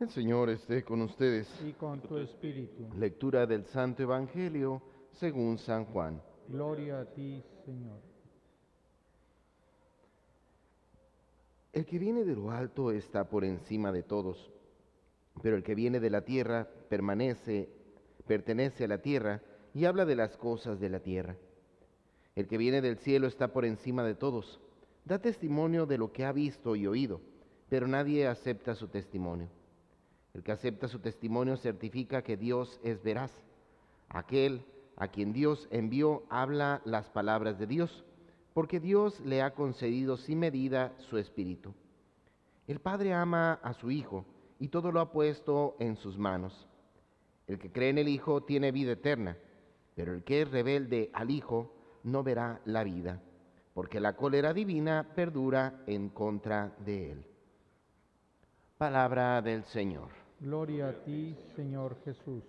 El Señor esté con ustedes. y con tu espíritu. Lectura del Santo Evangelio según San Juan. Gloria a ti, Señor. El que viene de lo alto está por encima de todos, pero el que viene de la tierra permanece, pertenece a la tierra y habla de las cosas de la tierra. El que viene del cielo está por encima de todos, da testimonio de lo que ha visto y oído, pero nadie acepta su testimonio. El que acepta su testimonio certifica que Dios es veraz. Aquel a quien Dios envió habla las palabras de Dios, porque Dios le ha concedido sin medida su espíritu. El Padre ama a su Hijo y todo lo ha puesto en sus manos. El que cree en el Hijo tiene vida eterna, pero el que es rebelde al Hijo no verá la vida, porque la cólera divina perdura en contra de él. Palabra del Señor. Gloria a ti, Señor Jesús.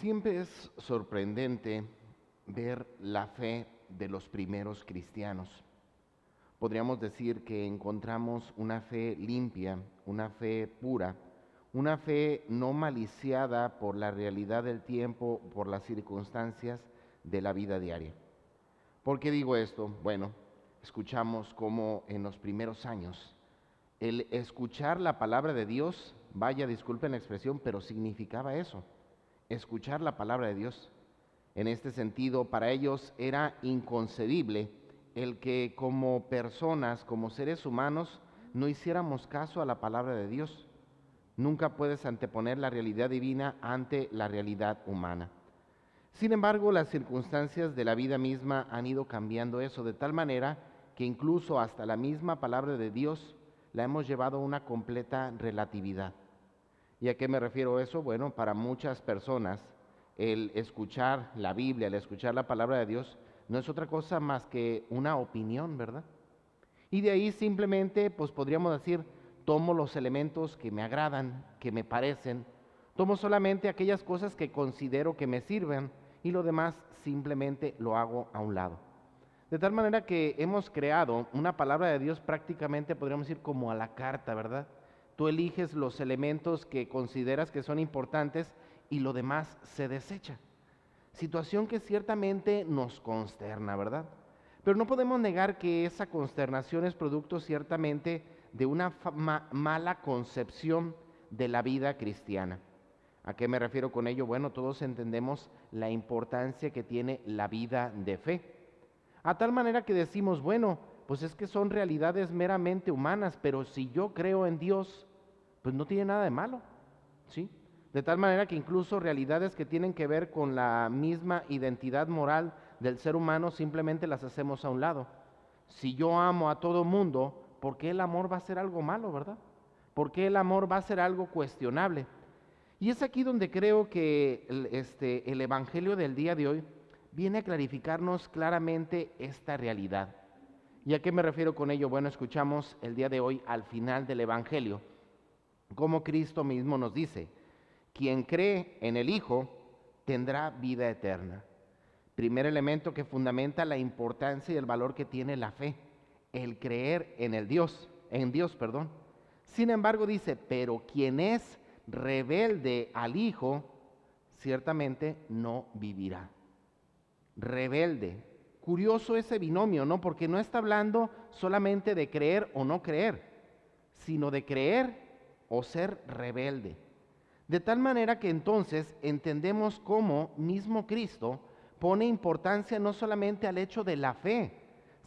Siempre es sorprendente ver la fe de los primeros cristianos. Podríamos decir que encontramos una fe limpia, una fe pura, una fe no maliciada por la realidad del tiempo, por las circunstancias de la vida diaria. ¿Por qué digo esto? Bueno, escuchamos cómo en los primeros años el escuchar la palabra de Dios, vaya, disculpen la expresión, pero significaba eso, escuchar la palabra de Dios. En este sentido, para ellos era inconcebible el que como personas, como seres humanos, no hiciéramos caso a la palabra de Dios. Nunca puedes anteponer la realidad divina ante la realidad humana. Sin embargo, las circunstancias de la vida misma han ido cambiando eso de tal manera que incluso hasta la misma palabra de Dios la hemos llevado a una completa relatividad. ¿Y a qué me refiero eso? Bueno, para muchas personas el escuchar la Biblia, el escuchar la palabra de Dios, no es otra cosa más que una opinión, ¿verdad? Y de ahí simplemente, pues podríamos decir, tomo los elementos que me agradan, que me parecen, tomo solamente aquellas cosas que considero que me sirven y lo demás simplemente lo hago a un lado. De tal manera que hemos creado una palabra de Dios prácticamente, podríamos decir, como a la carta, ¿verdad? Tú eliges los elementos que consideras que son importantes y lo demás se desecha. Situación que ciertamente nos consterna, ¿verdad? Pero no podemos negar que esa consternación es producto ciertamente de una ma mala concepción de la vida cristiana. ¿A qué me refiero con ello? Bueno, todos entendemos la importancia que tiene la vida de fe. A tal manera que decimos, bueno, pues es que son realidades meramente humanas, pero si yo creo en Dios, pues no tiene nada de malo, ¿sí? De tal manera que incluso realidades que tienen que ver con la misma identidad moral del ser humano simplemente las hacemos a un lado. Si yo amo a todo mundo, ¿por qué el amor va a ser algo malo, verdad? ¿Por qué el amor va a ser algo cuestionable? Y es aquí donde creo que el, este, el Evangelio del día de hoy viene a clarificarnos claramente esta realidad. ¿Y a qué me refiero con ello? Bueno, escuchamos el día de hoy al final del Evangelio, como Cristo mismo nos dice, quien cree en el Hijo tendrá vida eterna. Primer elemento que fundamenta la importancia y el valor que tiene la fe, el creer en el Dios, en Dios, perdón. Sin embargo dice, pero quien es rebelde al Hijo, ciertamente no vivirá rebelde. Curioso ese binomio, ¿no? Porque no está hablando solamente de creer o no creer, sino de creer o ser rebelde. De tal manera que entonces entendemos cómo mismo Cristo pone importancia no solamente al hecho de la fe,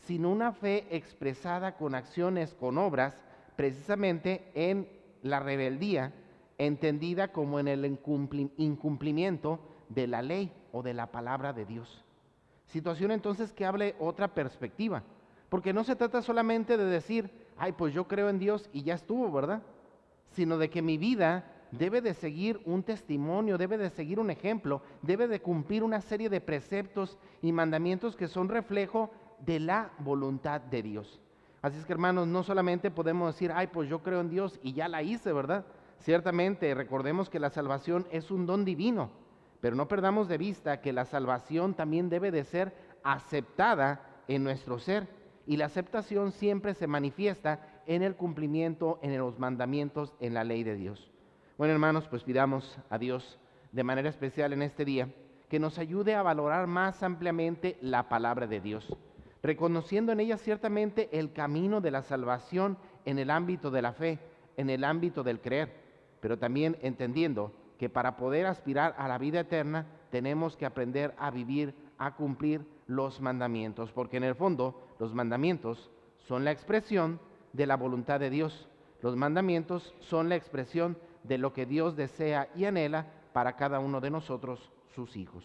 sino una fe expresada con acciones, con obras, precisamente en la rebeldía, entendida como en el incumplimiento de la ley o de la palabra de Dios. Situación entonces que hable otra perspectiva, porque no se trata solamente de decir, ay, pues yo creo en Dios y ya estuvo, ¿verdad? Sino de que mi vida debe de seguir un testimonio, debe de seguir un ejemplo, debe de cumplir una serie de preceptos y mandamientos que son reflejo de la voluntad de Dios. Así es que hermanos, no solamente podemos decir, ay, pues yo creo en Dios y ya la hice, ¿verdad? Ciertamente, recordemos que la salvación es un don divino, pero no perdamos de vista que la salvación también debe de ser aceptada en nuestro ser y la aceptación siempre se manifiesta en el cumplimiento en los mandamientos en la ley de Dios. Bueno, hermanos, pues pidamos a Dios de manera especial en este día que nos ayude a valorar más ampliamente la palabra de Dios, reconociendo en ella ciertamente el camino de la salvación en el ámbito de la fe, en el ámbito del creer, pero también entendiendo que para poder aspirar a la vida eterna tenemos que aprender a vivir, a cumplir los mandamientos, porque en el fondo los mandamientos son la expresión de la voluntad de Dios. Los mandamientos son la expresión de lo que Dios desea y anhela para cada uno de nosotros, sus hijos.